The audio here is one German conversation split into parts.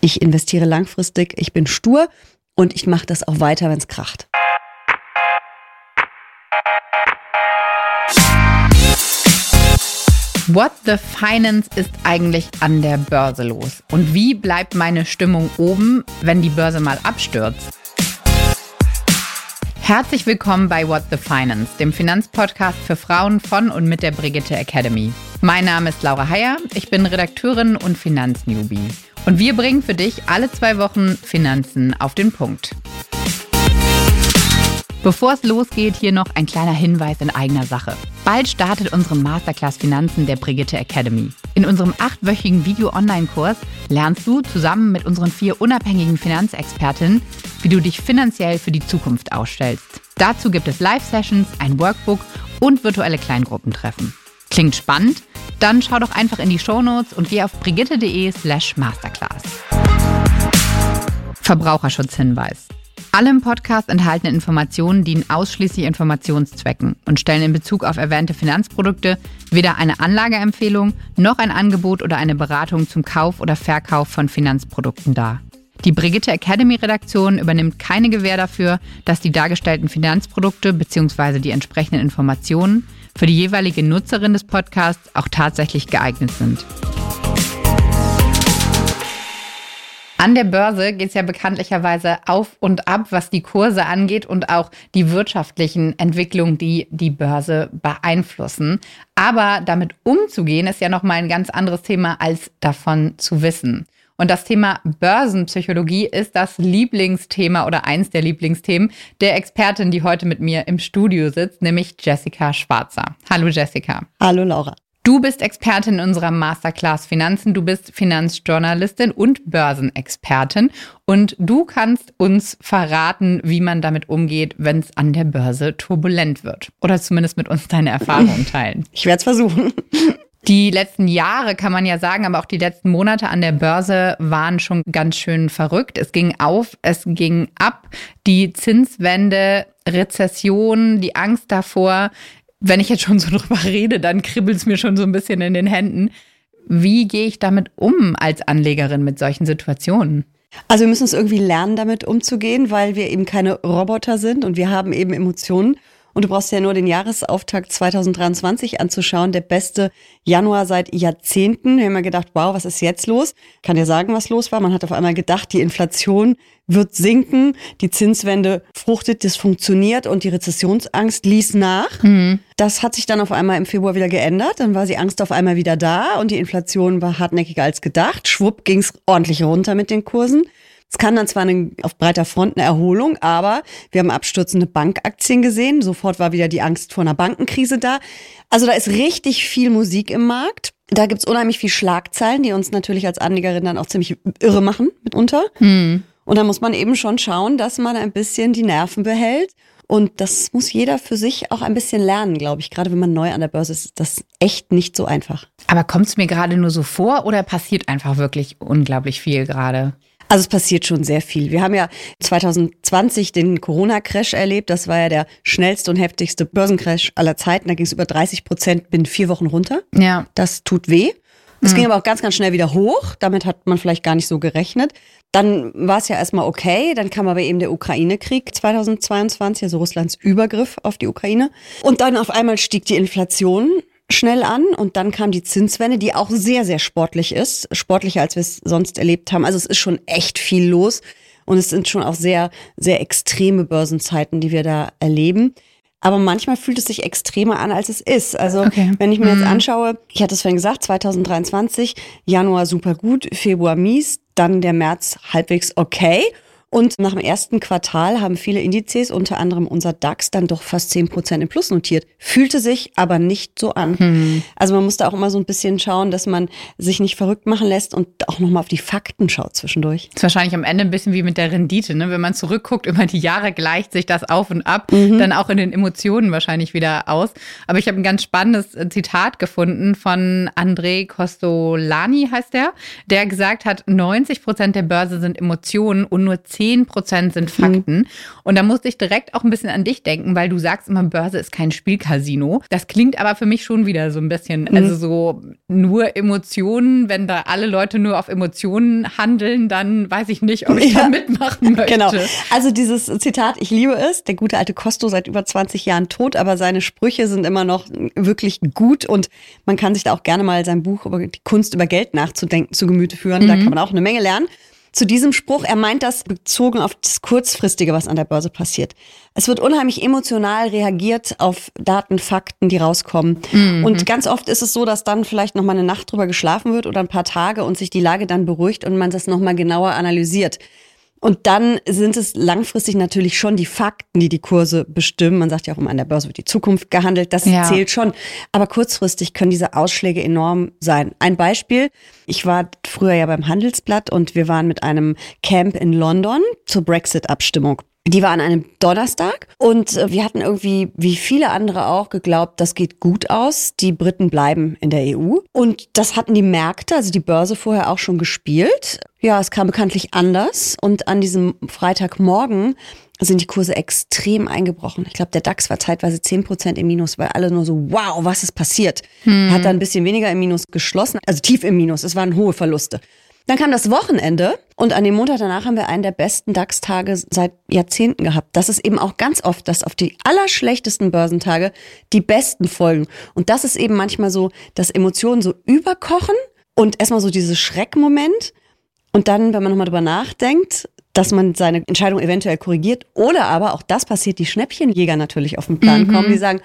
Ich investiere langfristig, ich bin stur und ich mache das auch weiter, wenn es kracht. What the Finance ist eigentlich an der Börse los? Und wie bleibt meine Stimmung oben, wenn die Börse mal abstürzt? Herzlich willkommen bei What the Finance, dem Finanzpodcast für Frauen von und mit der Brigitte Academy. Mein Name ist Laura Heyer, ich bin Redakteurin und Finanznewbie. Und wir bringen für dich alle zwei Wochen Finanzen auf den Punkt. Bevor es losgeht, hier noch ein kleiner Hinweis in eigener Sache. Bald startet unsere Masterclass Finanzen der Brigitte Academy. In unserem achtwöchigen Video-Online-Kurs lernst du zusammen mit unseren vier unabhängigen Finanzexpertinnen, wie du dich finanziell für die Zukunft ausstellst. Dazu gibt es Live-Sessions, ein Workbook und virtuelle Kleingruppentreffen. Klingt spannend? Dann schau doch einfach in die Shownotes und geh auf brigitte.de slash masterclass. Verbraucherschutzhinweis. Alle im Podcast enthaltenen Informationen dienen ausschließlich Informationszwecken und stellen in Bezug auf erwähnte Finanzprodukte weder eine Anlageempfehlung noch ein Angebot oder eine Beratung zum Kauf oder Verkauf von Finanzprodukten dar. Die Brigitte Academy Redaktion übernimmt keine Gewähr dafür, dass die dargestellten Finanzprodukte bzw. die entsprechenden Informationen für die jeweilige Nutzerin des Podcasts auch tatsächlich geeignet sind. An der Börse geht es ja bekanntlicherweise auf und ab, was die Kurse angeht und auch die wirtschaftlichen Entwicklungen, die die Börse beeinflussen. Aber damit umzugehen, ist ja nochmal ein ganz anderes Thema, als davon zu wissen. Und das Thema Börsenpsychologie ist das Lieblingsthema oder eins der Lieblingsthemen der Expertin, die heute mit mir im Studio sitzt, nämlich Jessica Schwarzer. Hallo Jessica. Hallo Laura. Du bist Expertin in unserer Masterclass Finanzen, du bist Finanzjournalistin und Börsenexpertin und du kannst uns verraten, wie man damit umgeht, wenn es an der Börse turbulent wird. Oder zumindest mit uns deine Erfahrungen teilen. Ich werde es versuchen. Die letzten Jahre kann man ja sagen, aber auch die letzten Monate an der Börse waren schon ganz schön verrückt. Es ging auf, es ging ab. Die Zinswende, Rezession, die Angst davor, wenn ich jetzt schon so drüber rede, dann kribbelt es mir schon so ein bisschen in den Händen. Wie gehe ich damit um als Anlegerin mit solchen Situationen? Also wir müssen es irgendwie lernen, damit umzugehen, weil wir eben keine Roboter sind und wir haben eben Emotionen. Und du brauchst ja nur den Jahresauftakt 2023 anzuschauen. Der beste Januar seit Jahrzehnten. Wir haben ja gedacht, wow, was ist jetzt los? Kann dir sagen, was los war? Man hat auf einmal gedacht, die Inflation wird sinken, die Zinswende fruchtet, das funktioniert und die Rezessionsangst ließ nach. Mhm. Das hat sich dann auf einmal im Februar wieder geändert. Dann war die Angst auf einmal wieder da und die Inflation war hartnäckiger als gedacht. Schwupp ging es ordentlich runter mit den Kursen. Es kann dann zwar eine, auf breiter Front eine Erholung, aber wir haben abstürzende Bankaktien gesehen. Sofort war wieder die Angst vor einer Bankenkrise da. Also da ist richtig viel Musik im Markt. Da gibt's unheimlich viel Schlagzeilen, die uns natürlich als Anlegerin dann auch ziemlich irre machen mitunter. Hm. Und da muss man eben schon schauen, dass man ein bisschen die Nerven behält. Und das muss jeder für sich auch ein bisschen lernen, glaube ich. Gerade wenn man neu an der Börse ist, ist das echt nicht so einfach. Aber kommt es mir gerade nur so vor oder passiert einfach wirklich unglaublich viel gerade? Also es passiert schon sehr viel. Wir haben ja 2020 den Corona-Crash erlebt. Das war ja der schnellste und heftigste Börsencrash aller Zeiten. Da ging es über 30 Prozent binnen vier Wochen runter. Ja. Das tut weh. Es mhm. ging aber auch ganz, ganz schnell wieder hoch. Damit hat man vielleicht gar nicht so gerechnet. Dann war es ja erstmal okay. Dann kam aber eben der Ukraine-Krieg 2022, also Russlands Übergriff auf die Ukraine. Und dann auf einmal stieg die Inflation schnell an und dann kam die Zinswende, die auch sehr, sehr sportlich ist. Sportlicher, als wir es sonst erlebt haben. Also es ist schon echt viel los und es sind schon auch sehr, sehr extreme Börsenzeiten, die wir da erleben. Aber manchmal fühlt es sich extremer an, als es ist. Also okay. wenn ich mir jetzt mhm. anschaue, ich hatte es vorhin gesagt, 2023, Januar super gut, Februar mies, dann der März halbwegs okay. Und nach dem ersten Quartal haben viele Indizes, unter anderem unser DAX, dann doch fast 10 Prozent im Plus notiert. Fühlte sich aber nicht so an. Hm. Also man muss da auch immer so ein bisschen schauen, dass man sich nicht verrückt machen lässt und auch nochmal auf die Fakten schaut zwischendurch. Das ist wahrscheinlich am Ende ein bisschen wie mit der Rendite. Ne? Wenn man zurückguckt über die Jahre, gleicht sich das auf und ab, mhm. dann auch in den Emotionen wahrscheinlich wieder aus. Aber ich habe ein ganz spannendes äh, Zitat gefunden von André Costolani, heißt der, der gesagt hat, 90 Prozent der Börse sind Emotionen und nur 10 10 Prozent sind Fakten. Mhm. Und da musste ich direkt auch ein bisschen an dich denken, weil du sagst immer, Börse ist kein Spielcasino. Das klingt aber für mich schon wieder so ein bisschen, mhm. also so nur Emotionen, wenn da alle Leute nur auf Emotionen handeln, dann weiß ich nicht, ob ich ja. da mitmachen möchte. Genau. Also dieses Zitat, ich liebe es, der gute alte Costo seit über 20 Jahren tot, aber seine Sprüche sind immer noch wirklich gut und man kann sich da auch gerne mal sein Buch über die Kunst über Geld nachzudenken zu Gemüte führen. Mhm. Da kann man auch eine Menge lernen zu diesem Spruch. Er meint das bezogen auf das Kurzfristige, was an der Börse passiert. Es wird unheimlich emotional reagiert auf Daten, Fakten, die rauskommen. Mhm. Und ganz oft ist es so, dass dann vielleicht noch mal eine Nacht drüber geschlafen wird oder ein paar Tage und sich die Lage dann beruhigt und man das noch mal genauer analysiert. Und dann sind es langfristig natürlich schon die Fakten, die die Kurse bestimmen. Man sagt ja auch immer, an der Börse wird die Zukunft gehandelt. Das ja. zählt schon. Aber kurzfristig können diese Ausschläge enorm sein. Ein Beispiel. Ich war früher ja beim Handelsblatt und wir waren mit einem Camp in London zur Brexit-Abstimmung. Die war an einem Donnerstag und äh, wir hatten irgendwie, wie viele andere auch, geglaubt, das geht gut aus. Die Briten bleiben in der EU. Und das hatten die Märkte, also die Börse vorher auch schon gespielt. Ja, es kam bekanntlich anders. Und an diesem Freitagmorgen sind die Kurse extrem eingebrochen. Ich glaube, der DAX war zeitweise zehn Prozent im Minus, weil alle nur so, wow, was ist passiert? Hm. Hat dann ein bisschen weniger im Minus geschlossen, also tief im Minus. Es waren hohe Verluste. Dann kam das Wochenende und an dem Montag danach haben wir einen der besten DAX-Tage seit Jahrzehnten gehabt. Das ist eben auch ganz oft, dass auf die allerschlechtesten Börsentage die besten folgen. Und das ist eben manchmal so, dass Emotionen so überkochen und erstmal so dieses Schreckmoment. Und dann, wenn man nochmal drüber nachdenkt, dass man seine Entscheidung eventuell korrigiert oder aber auch das passiert, die Schnäppchenjäger natürlich auf den Plan mhm. kommen, die sagen,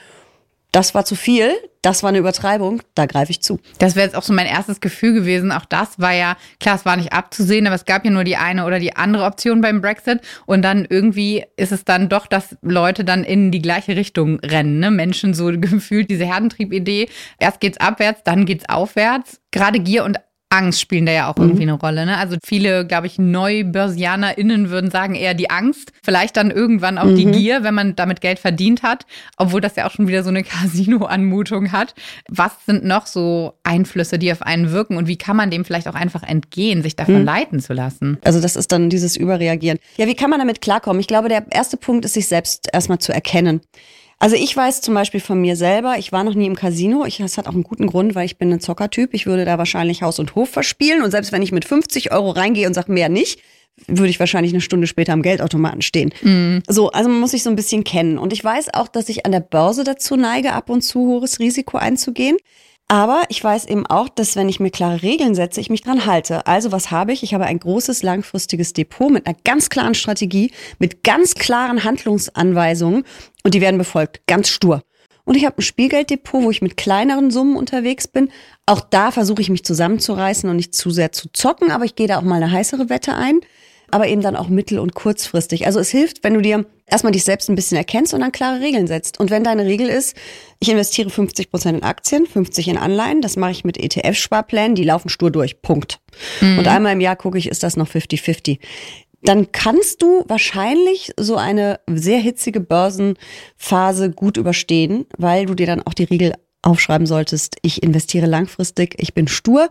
das war zu viel, das war eine Übertreibung, da greife ich zu. Das wäre jetzt auch so mein erstes Gefühl gewesen. Auch das war ja, klar, es war nicht abzusehen, aber es gab ja nur die eine oder die andere Option beim Brexit. Und dann irgendwie ist es dann doch, dass Leute dann in die gleiche Richtung rennen. Ne? Menschen so gefühlt diese Herdentrieb-Idee. Erst geht's abwärts, dann geht's aufwärts. Gerade Gier und Angst spielen da ja auch irgendwie mhm. eine Rolle. Ne? Also viele, glaube ich, NeubörsianerInnen würden sagen eher die Angst, vielleicht dann irgendwann auch mhm. die Gier, wenn man damit Geld verdient hat, obwohl das ja auch schon wieder so eine Casino-Anmutung hat. Was sind noch so Einflüsse, die auf einen wirken und wie kann man dem vielleicht auch einfach entgehen, sich davon mhm. leiten zu lassen? Also das ist dann dieses Überreagieren. Ja, wie kann man damit klarkommen? Ich glaube, der erste Punkt ist, sich selbst erstmal zu erkennen. Also ich weiß zum Beispiel von mir selber, ich war noch nie im Casino. Ich, das hat auch einen guten Grund, weil ich bin ein Zockertyp. Ich würde da wahrscheinlich Haus und Hof verspielen. Und selbst wenn ich mit 50 Euro reingehe und sage mehr nicht, würde ich wahrscheinlich eine Stunde später am Geldautomaten stehen. Mhm. So, also man muss sich so ein bisschen kennen. Und ich weiß auch, dass ich an der Börse dazu neige, ab und zu hohes Risiko einzugehen. Aber ich weiß eben auch, dass wenn ich mir klare Regeln setze, ich mich dran halte. Also was habe ich? Ich habe ein großes langfristiges Depot mit einer ganz klaren Strategie, mit ganz klaren Handlungsanweisungen und die werden befolgt, ganz stur. Und ich habe ein Spielgelddepot, wo ich mit kleineren Summen unterwegs bin. Auch da versuche ich mich zusammenzureißen und nicht zu sehr zu zocken, aber ich gehe da auch mal eine heißere Wette ein aber eben dann auch mittel- und kurzfristig. Also es hilft, wenn du dir erstmal dich selbst ein bisschen erkennst und dann klare Regeln setzt. Und wenn deine Regel ist, ich investiere 50 Prozent in Aktien, 50 in Anleihen, das mache ich mit ETF-Sparplänen, die laufen stur durch, Punkt. Mhm. Und einmal im Jahr gucke ich, ist das noch 50-50 dann kannst du wahrscheinlich so eine sehr hitzige Börsenphase gut überstehen, weil du dir dann auch die Regel aufschreiben solltest, ich investiere langfristig, ich bin stur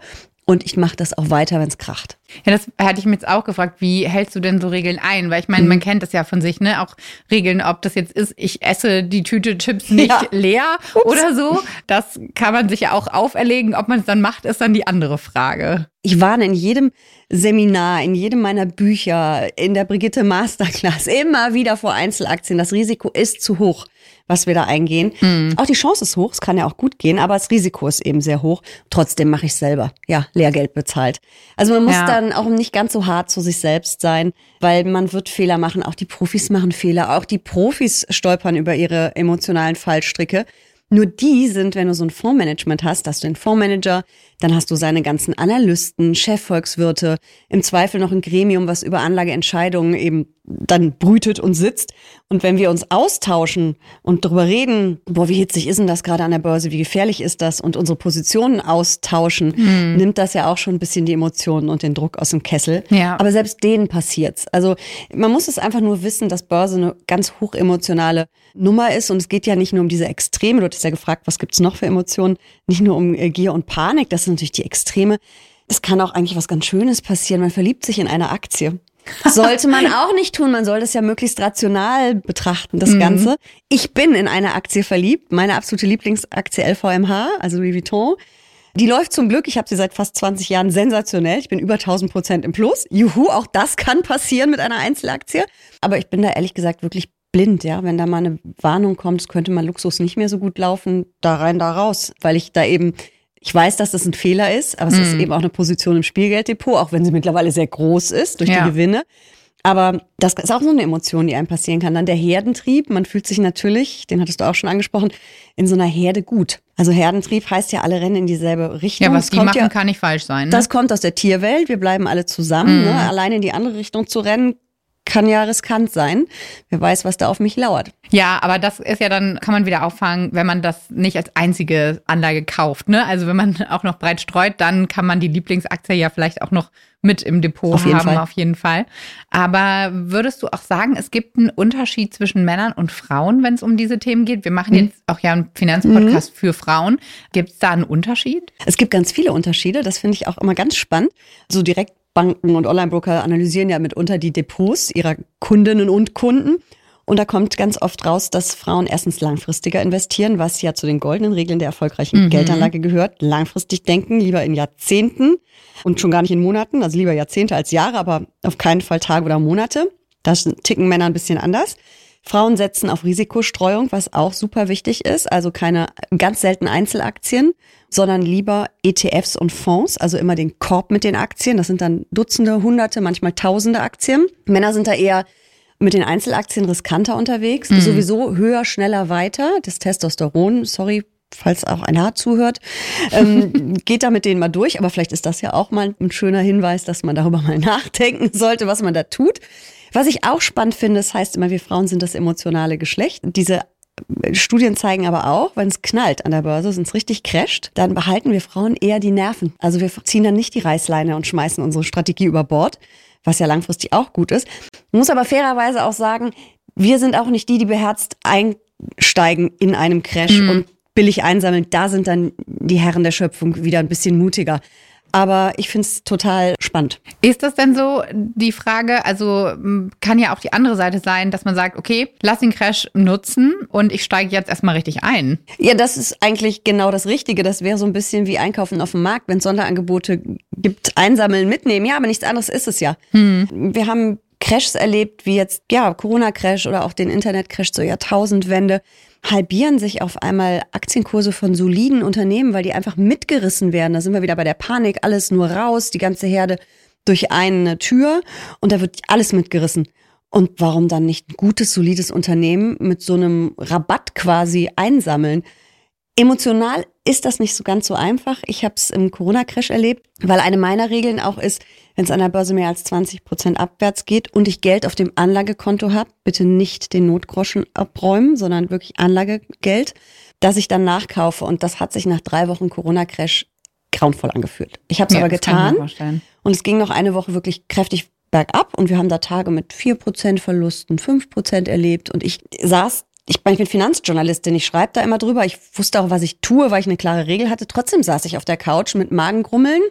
und ich mache das auch weiter, wenn es kracht. Ja, das hatte ich mir jetzt auch gefragt. Wie hältst du denn so Regeln ein? Weil ich meine, mhm. man kennt das ja von sich, ne? Auch Regeln, ob das jetzt ist, ich esse die Tüte Chips nicht ja. leer Ups. oder so. Das kann man sich ja auch auferlegen. Ob man es dann macht, ist dann die andere Frage. Ich warne in jedem Seminar, in jedem meiner Bücher, in der Brigitte Masterclass immer wieder vor Einzelaktien. Das Risiko ist zu hoch was wir da eingehen. Mhm. Auch die Chance ist hoch, es kann ja auch gut gehen, aber das Risiko ist eben sehr hoch. Trotzdem mache ich selber. Ja, Lehrgeld bezahlt. Also man muss ja. dann auch nicht ganz so hart zu sich selbst sein, weil man wird Fehler machen. Auch die Profis machen Fehler. Auch die Profis stolpern über ihre emotionalen Fallstricke. Nur die sind, wenn du so ein Fondsmanagement hast, hast du den Fondsmanager, dann hast du seine ganzen Analysten, Chefvolkswirte, im Zweifel noch ein Gremium, was über Anlageentscheidungen eben dann brütet und sitzt. Und wenn wir uns austauschen und darüber reden, boah, wie hitzig ist denn das gerade an der Börse, wie gefährlich ist das und unsere Positionen austauschen, hm. nimmt das ja auch schon ein bisschen die Emotionen und den Druck aus dem Kessel. Ja. Aber selbst denen passiert's. Also man muss es einfach nur wissen, dass Börse eine ganz hochemotionale Nummer ist und es geht ja nicht nur um diese Extreme. Du hattest ja gefragt, was gibt's noch für Emotionen? Nicht nur um äh, Gier und Panik, das sind natürlich die Extreme. Es kann auch eigentlich was ganz Schönes passieren. Man verliebt sich in eine Aktie. Sollte man auch nicht tun. Man soll das ja möglichst rational betrachten, das mhm. Ganze. Ich bin in eine Aktie verliebt. Meine absolute Lieblingsaktie LVMH, also Louis Vuitton. Die läuft zum Glück, ich habe sie seit fast 20 Jahren sensationell. Ich bin über 1000 Prozent im Plus. Juhu, auch das kann passieren mit einer Einzelaktie. Aber ich bin da ehrlich gesagt wirklich blind, ja. Wenn da mal eine Warnung kommt, könnte mal Luxus nicht mehr so gut laufen, da rein, da raus. Weil ich da eben, ich weiß, dass das ein Fehler ist, aber es mm. ist mhm. eben auch eine Position im Spielgelddepot, auch wenn sie mittlerweile sehr groß ist durch ja. die Gewinne. Aber das ist auch so eine Emotion, die einem passieren kann. Dann der Herdentrieb. Man fühlt sich natürlich, den hattest du auch schon angesprochen, in so einer Herde gut. Also Herdentrieb heißt ja, alle rennen in dieselbe Richtung. Ja, was das die machen, ja, kann nicht falsch sein. Ne? Das kommt aus der Tierwelt. Wir bleiben alle zusammen. Mhm. Ne? Alleine in die andere Richtung zu rennen, kann ja riskant sein. Wer weiß, was da auf mich lauert. Ja, aber das ist ja dann, kann man wieder auffangen, wenn man das nicht als einzige Anlage kauft. Ne? Also wenn man auch noch breit streut, dann kann man die Lieblingsaktie ja vielleicht auch noch mit im Depot auf haben, Fall. auf jeden Fall. Aber würdest du auch sagen, es gibt einen Unterschied zwischen Männern und Frauen, wenn es um diese Themen geht? Wir machen mhm. jetzt auch ja einen Finanzpodcast mhm. für Frauen. Gibt es da einen Unterschied? Es gibt ganz viele Unterschiede. Das finde ich auch immer ganz spannend. So direkt Banken und Online-Broker analysieren ja mitunter die Depots ihrer Kundinnen und Kunden. Und da kommt ganz oft raus, dass Frauen erstens langfristiger investieren, was ja zu den goldenen Regeln der erfolgreichen mhm. Geldanlage gehört. Langfristig denken, lieber in Jahrzehnten und schon gar nicht in Monaten, also lieber Jahrzehnte als Jahre, aber auf keinen Fall Tage oder Monate. Da ticken Männer ein bisschen anders. Frauen setzen auf Risikostreuung, was auch super wichtig ist, also keine ganz selten Einzelaktien sondern lieber ETFs und Fonds, also immer den Korb mit den Aktien. Das sind dann Dutzende, Hunderte, manchmal Tausende Aktien. Männer sind da eher mit den Einzelaktien riskanter unterwegs, mhm. sowieso höher, schneller, weiter. Das Testosteron, sorry, falls auch ein Haar zuhört, ähm, geht da mit denen mal durch. Aber vielleicht ist das ja auch mal ein schöner Hinweis, dass man darüber mal nachdenken sollte, was man da tut. Was ich auch spannend finde, das heißt immer, wir Frauen sind das emotionale Geschlecht. Diese Studien zeigen aber auch, wenn es knallt an der Börse, wenn es richtig crasht, dann behalten wir Frauen eher die Nerven. Also wir ziehen dann nicht die Reißleine und schmeißen unsere Strategie über Bord, was ja langfristig auch gut ist. Man muss aber fairerweise auch sagen, wir sind auch nicht die, die beherzt einsteigen in einem Crash mhm. und billig einsammeln. Da sind dann die Herren der Schöpfung wieder ein bisschen mutiger. Aber ich finde es total spannend. Ist das denn so die Frage? Also kann ja auch die andere Seite sein, dass man sagt, okay, lass den Crash nutzen und ich steige jetzt erstmal richtig ein. Ja, das ist eigentlich genau das Richtige. Das wäre so ein bisschen wie Einkaufen auf dem Markt, wenn es Sonderangebote gibt, einsammeln, mitnehmen. Ja, aber nichts anderes ist es ja. Hm. Wir haben Crashs erlebt, wie jetzt, ja, Corona-Crash oder auch den Internet-Crash zur Jahrtausendwende halbieren sich auf einmal Aktienkurse von soliden Unternehmen, weil die einfach mitgerissen werden. Da sind wir wieder bei der Panik, alles nur raus, die ganze Herde durch eine Tür und da wird alles mitgerissen. Und warum dann nicht ein gutes, solides Unternehmen mit so einem Rabatt quasi einsammeln? Emotional ist das nicht so ganz so einfach. Ich habe es im Corona-Crash erlebt, weil eine meiner Regeln auch ist, wenn es an der Börse mehr als 20 Prozent abwärts geht und ich Geld auf dem Anlagekonto habe, bitte nicht den Notgroschen abräumen, sondern wirklich Anlagegeld, dass ich dann nachkaufe. Und das hat sich nach drei Wochen Corona-Crash grauenvoll angefühlt. Ich habe es ja, aber getan und es ging noch eine Woche wirklich kräftig bergab und wir haben da Tage mit vier Prozent Verlusten, fünf Prozent erlebt und ich saß ich, ich bin Finanzjournalistin, ich schreibe da immer drüber. Ich wusste auch, was ich tue, weil ich eine klare Regel hatte. Trotzdem saß ich auf der Couch mit Magengrummeln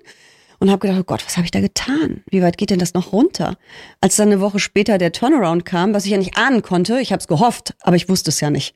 und habe gedacht, oh Gott, was habe ich da getan? Wie weit geht denn das noch runter? Als dann eine Woche später der Turnaround kam, was ich ja nicht ahnen konnte, ich habe es gehofft, aber ich wusste es ja nicht.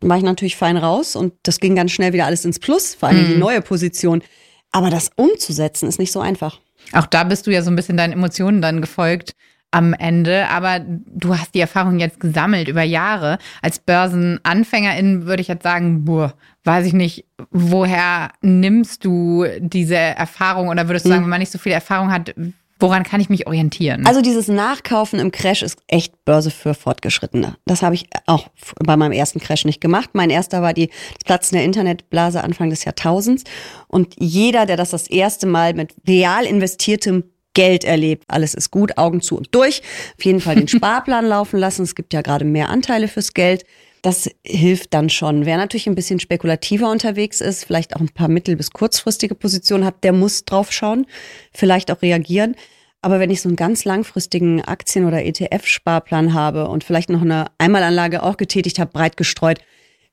Dann war ich natürlich fein raus und das ging ganz schnell wieder alles ins Plus, vor allem mhm. die neue Position. Aber das umzusetzen ist nicht so einfach. Auch da bist du ja so ein bisschen deinen Emotionen dann gefolgt am Ende, aber du hast die Erfahrung jetzt gesammelt über Jahre. Als Börsenanfängerin würde ich jetzt sagen, boah, weiß ich nicht, woher nimmst du diese Erfahrung oder würdest du sagen, hm. wenn man nicht so viel Erfahrung hat, woran kann ich mich orientieren? Also dieses Nachkaufen im Crash ist echt Börse für Fortgeschrittene. Das habe ich auch bei meinem ersten Crash nicht gemacht. Mein erster war die Platz in der Internetblase Anfang des Jahrtausends und jeder, der das das erste Mal mit real investiertem Geld erlebt. Alles ist gut, Augen zu und durch. Auf jeden Fall den Sparplan laufen lassen. Es gibt ja gerade mehr Anteile fürs Geld. Das hilft dann schon. Wer natürlich ein bisschen spekulativer unterwegs ist, vielleicht auch ein paar mittel- bis kurzfristige Positionen hat, der muss drauf schauen, vielleicht auch reagieren. Aber wenn ich so einen ganz langfristigen Aktien- oder ETF-Sparplan habe und vielleicht noch eine Einmalanlage auch getätigt habe, breit gestreut,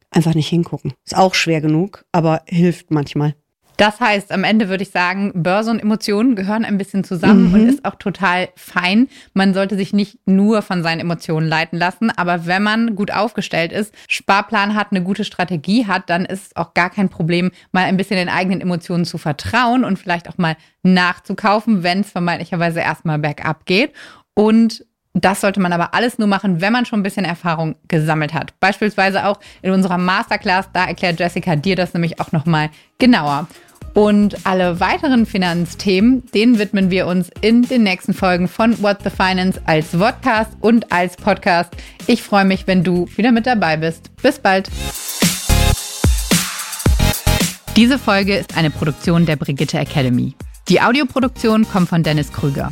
einfach nicht hingucken. Ist auch schwer genug, aber hilft manchmal. Das heißt, am Ende würde ich sagen, Börse und Emotionen gehören ein bisschen zusammen mhm. und ist auch total fein. Man sollte sich nicht nur von seinen Emotionen leiten lassen, aber wenn man gut aufgestellt ist, Sparplan hat, eine gute Strategie hat, dann ist es auch gar kein Problem, mal ein bisschen den eigenen Emotionen zu vertrauen und vielleicht auch mal nachzukaufen, wenn es vermeintlicherweise erstmal bergab geht. Und das sollte man aber alles nur machen, wenn man schon ein bisschen Erfahrung gesammelt hat. Beispielsweise auch in unserer Masterclass, da erklärt Jessica dir das nämlich auch nochmal genauer. Und alle weiteren Finanzthemen, denen widmen wir uns in den nächsten Folgen von What the Finance als Podcast und als Podcast. Ich freue mich, wenn du wieder mit dabei bist. Bis bald. Diese Folge ist eine Produktion der Brigitte Academy. Die Audioproduktion kommt von Dennis Krüger.